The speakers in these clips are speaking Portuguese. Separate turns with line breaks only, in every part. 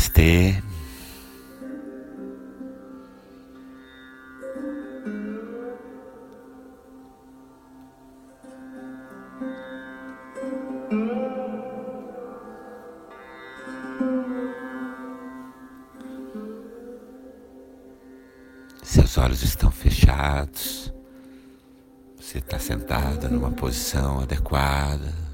Namastê. Seus olhos estão fechados. Você está sentado numa posição adequada.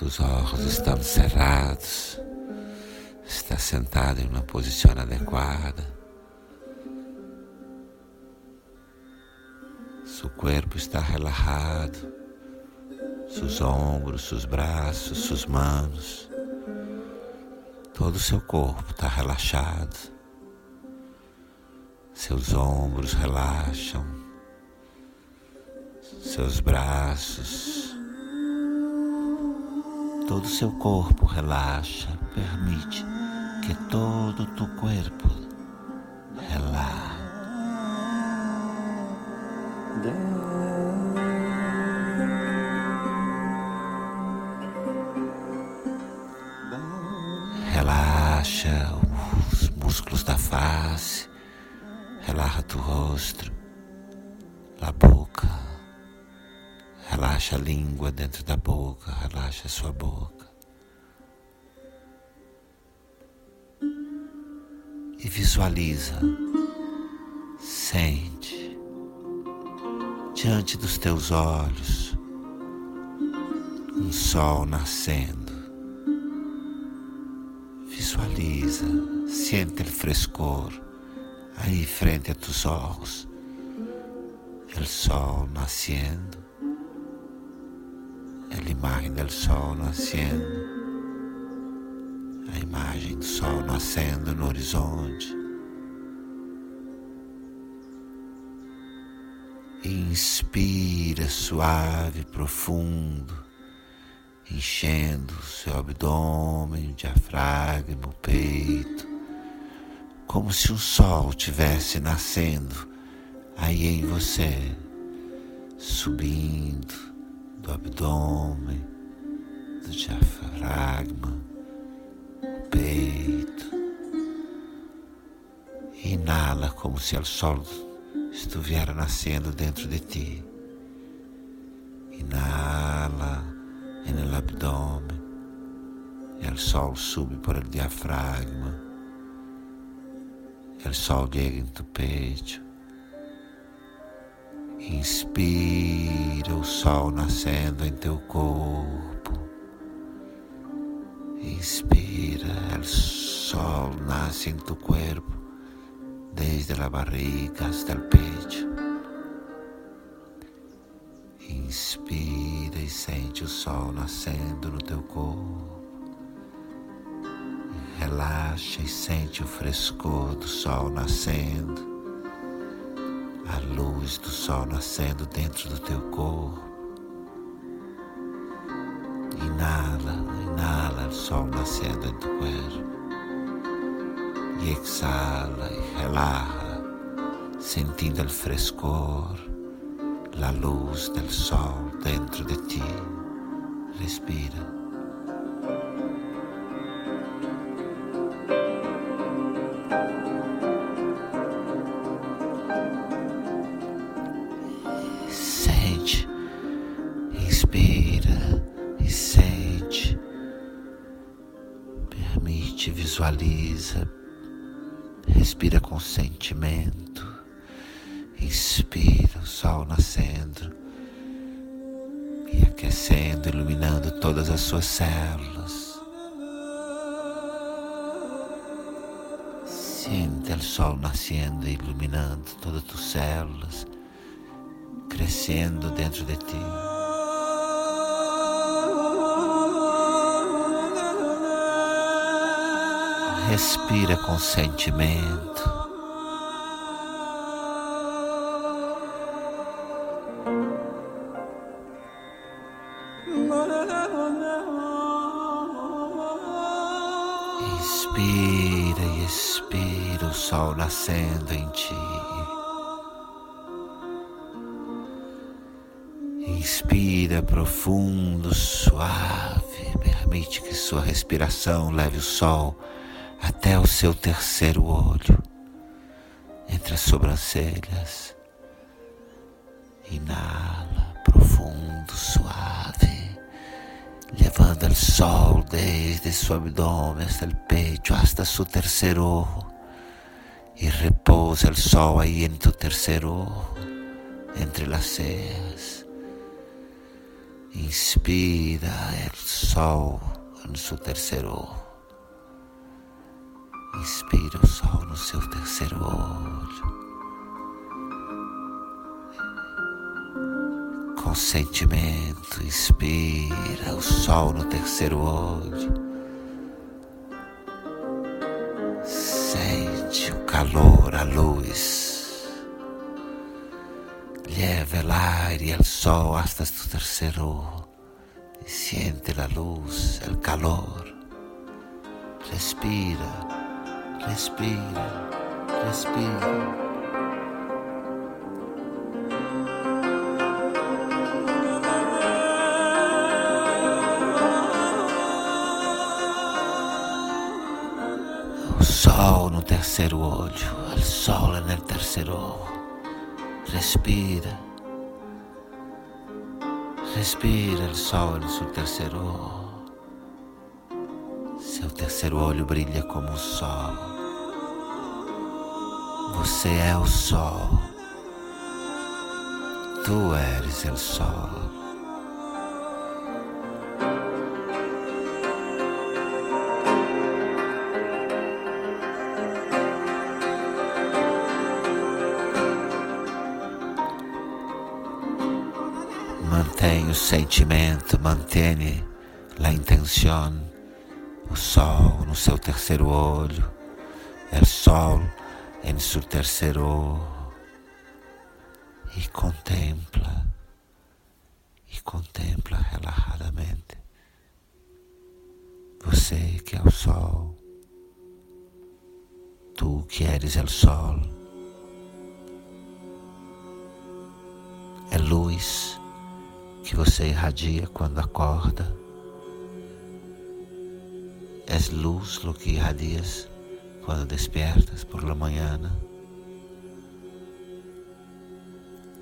Os olhos estão cerrados. Está sentado em uma posição adequada. Seu corpo está relaxado. Seus ombros, seus braços, suas mãos. Todo o seu corpo está relaxado. Seus ombros relaxam, seus braços, todo o seu corpo relaxa. Permite que todo o teu corpo relaxe. Relaxa os músculos da face, relaxa tu rosto, a boca, relaxa a língua dentro da boca, relaxa a sua boca. E visualiza, sente diante dos teus olhos um sol nascendo. Visualiza, sente o frescor ahí frente a tus ojos, el sol naciendo, la imagen del sol naciendo, a imagem do sol nascendo no horizonte. Inspira suave, profundo, enchendo seu abdômen, diafragma, o peito como se um sol tivesse nascendo aí em você, subindo do abdômen, do diafragma, o peito. Inala como se o sol estivesse nascendo dentro de ti. Inala no abdômen o sol sube por el diafragma el sol llega en tu pecho. Inspira o sol nascendo em teu corpo. Inspira, o sol nasce em tu corpo, desde a barriga hasta o pecho. Inspira e sente o sol nascendo no teu corpo. Relaxa e sente o frescor do sol nascendo, a luz do sol nascendo dentro do teu corpo. Inala, inala o sol nascendo em teu corpo. E exala e relaxa, sentindo o frescor, a luz do sol dentro de ti. Respira. Permite, visualiza, respira com sentimento, inspira o sol nascendo. E aquecendo, iluminando todas as suas células. Sinta o sol nascendo e iluminando todas as tuas células, crescendo dentro de ti. Respira com sentimento. Inspira e expira o sol nascendo em ti. Inspira profundo, suave, Permite que sua respiração leve o sol até o seu terceiro olho, entre as sobrancelhas. Inala profundo, suave, levando o sol desde su abdomen hasta el pecho, hasta su tercer ojo. Y reposa el sol ahí en tu tercer ojo, entre las cejas. Inspira el sol en su tercer ojo. Inspira o sol no seu terceiro olho. Com sentimento, inspira o sol no terceiro olho. Sente o calor, a luz. Lleva el aire y el sol hasta tu tercer ojo y siente la luz, el calor. Respira. Respira, respira. O sol no terceiro olho, o sol é no terceiro. Respira. Respira o sol no terceiro olho. Seu terceiro olho brilha como o sol. Você é o sol. Tu eres o sol. Mantém o sentimento, mantém a intenção o sol no seu terceiro olho, o sol em seu terceiro olho, e contempla, e contempla relaxadamente. Você que é o sol, tu que eres o sol, é luz que você irradia quando acorda Es luz lo que irradias quando despiertas por la manhã.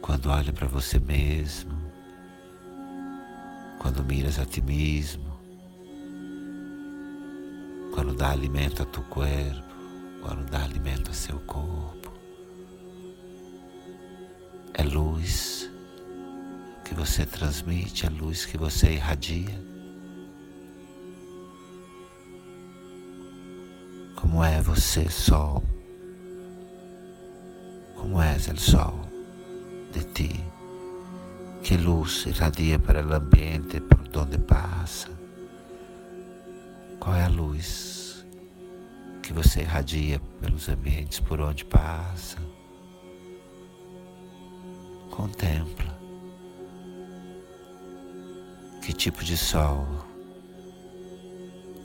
Quando olha para você mesmo, quando miras a ti mesmo, quando dá alimento a tu corpo, quando dá alimento a seu corpo. É luz que você transmite, é luz que você irradia. Como é você, sol? Como és o sol de ti? Que luz irradia para o ambiente por onde passa? Qual é a luz que você irradia pelos ambientes por onde passa? Contempla. Que tipo de sol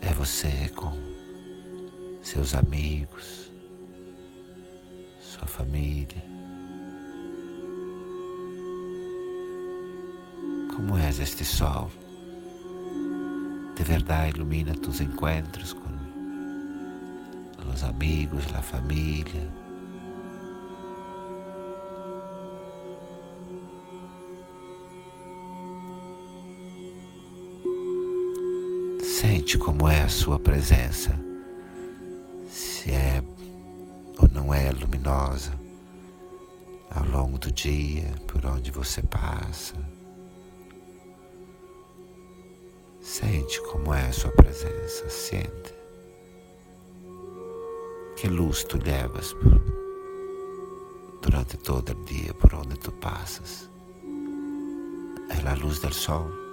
é você com seus amigos, sua família. Como és este sol? De verdade ilumina tus encontros com os amigos, a família. Sente como é a sua presença é luminosa ao longo do dia, por onde você passa. Sente como é a sua presença, sente. Que luz tu levas durante todo o dia por onde tu passas. É a luz do sol.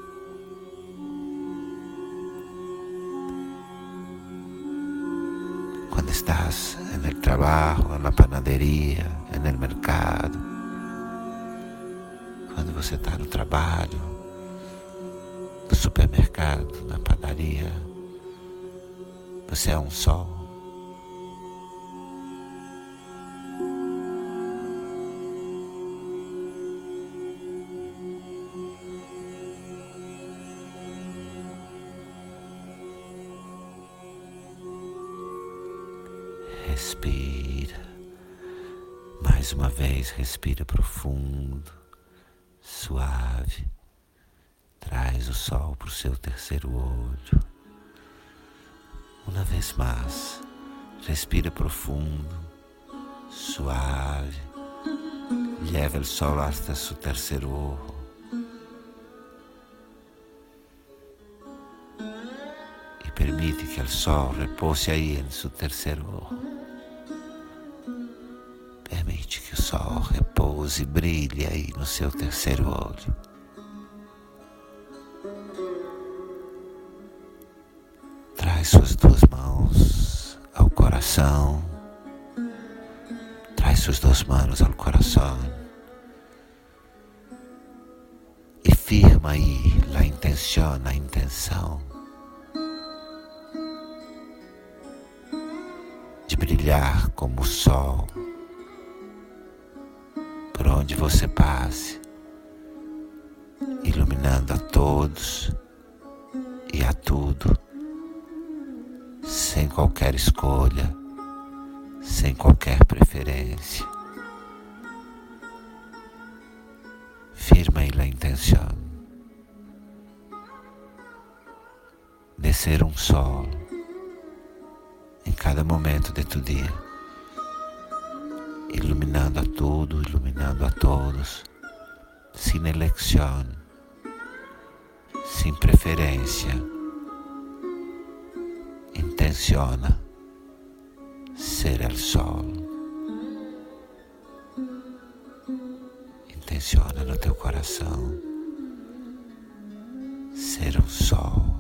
Estás en el trabajo, en la panadería, en el mercado, quando você está no trabalho, no supermercado, na padaria, você é um sol. Respira. Mais uma vez, respira profundo, suave. Traz o sol para o seu terceiro olho. Uma vez mais, respira profundo, suave. Leva o sol hasta seu terceiro olho. Permite que o sol repose aí em seu terceiro olho. Permite que o sol repouse e brilhe aí no seu terceiro olho. Traz suas duas mãos ao coração. Traz suas duas mãos ao coração. E firma aí a intenção, a intenção brilhar como o sol por onde você passe, iluminando a todos e a tudo sem qualquer escolha, sem qualquer preferência. Firma aí a intenção de ser um sol em cada momento de tu dia, iluminando a tudo, iluminando a todos, sem eleição, sem preferência intenciona ser el sol. Intenciona no teu coração ser um sol.